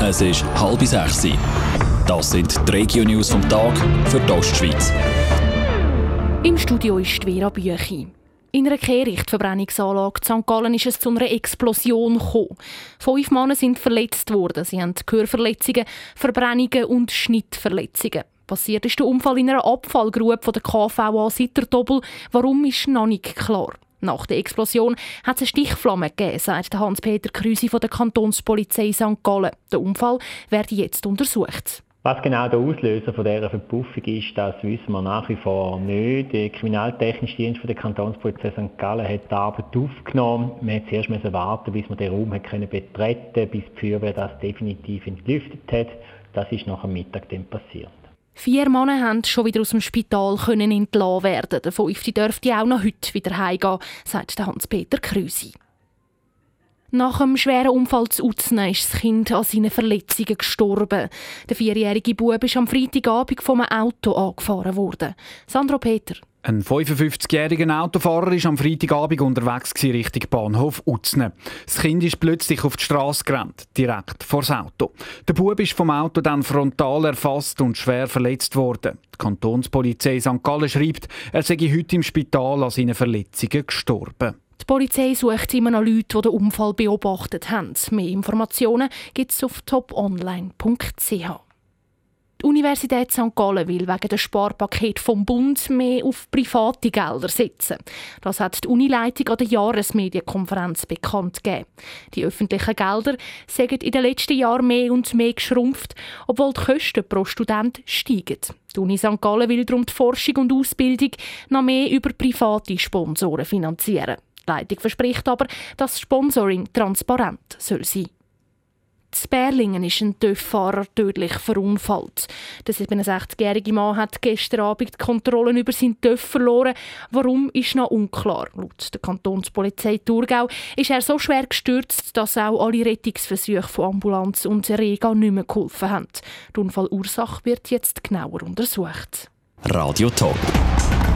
Es ist halb sechs. Das sind die Regio-News vom Tag für die Ostschweiz. Im Studio ist Vera Büchi. In einer Kehrichtverbrennungsanlage in St. Gallen ist es zu einer Explosion gekommen. Fünf Männer sind verletzt worden. Sie haben Gehörverletzungen, Verbrennungen und Schnittverletzungen. Passiert ist der Unfall in einer Abfallgrube von der KVA Sitterdobel. Warum ist noch nicht klar. Nach der Explosion hat es eine Stichflamme gegeben, sagt Hans-Peter Krüsi von der Kantonspolizei St. Gallen. Der Unfall werde jetzt untersucht. Was genau der Auslöser von dieser Verpuffung ist, das wissen wir nach wie vor nicht. Der Kriminaltechnische Dienst der Kantonspolizei St. Gallen hat die Arbeit aufgenommen. Man musste zuerst warten, bis man den Raum betreten konnte, bis die Feuerwehr das definitiv entlüftet hat. Das ist nach dem Mittag dann passiert. Vier Männer haben schon wieder aus dem Spital können entlassen werden. Der fünfte dürfte auch noch heute wieder heimgehen, sagt Hans-Peter Krüsi. Nach einem schweren Unfall zu Utznen ist das Kind an seinen Verletzungen gestorben. Der vierjährige Bub ist am Freitagabend vom Auto angefahren worden. Sandro Peter. Ein 55-jähriger Autofahrer war am Freitagabend unterwegs Richtung Bahnhof Utzne. Das Kind ist plötzlich auf die Straße gerannt, direkt vor das Auto. Der Bub ist vom Auto dann frontal erfasst und schwer verletzt worden. Die Kantonspolizei St. Gallen schreibt, er sei heute im Spital an seinen Verletzungen gestorben. Die Polizei sucht immer noch Leute, die den Unfall beobachtet haben. Mehr Informationen gibt es auf toponline.ch. Die Universität St. Gallen will wegen des Sparpaket vom Bund mehr auf private Gelder setzen. Das hat die Unileitung an der Jahresmedienkonferenz bekannt gegeben. Die öffentlichen Gelder sind in den letzten Jahren mehr und mehr geschrumpft, obwohl die Kosten pro Student steigen. Die Uni St. Gallen will darum die Forschung und Ausbildung noch mehr über private Sponsoren finanzieren. Die Leitung verspricht aber, dass Sponsoring transparent sein soll. In Berlingen ist ein TÜV-Fahrer tödlich verunfallt. Der 67-jährige Mann hat gestern Abend die Kontrollen über seinen TÜV verloren. Warum, ist noch unklar. Laut der Kantonspolizei Thurgau ist er so schwer gestürzt, dass auch alle Rettungsversuche von Ambulanz und Rega nicht mehr geholfen haben. Die Unfallursache wird jetzt genauer untersucht. Radio Top.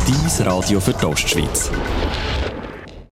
Dies Radio für die Ostschweiz.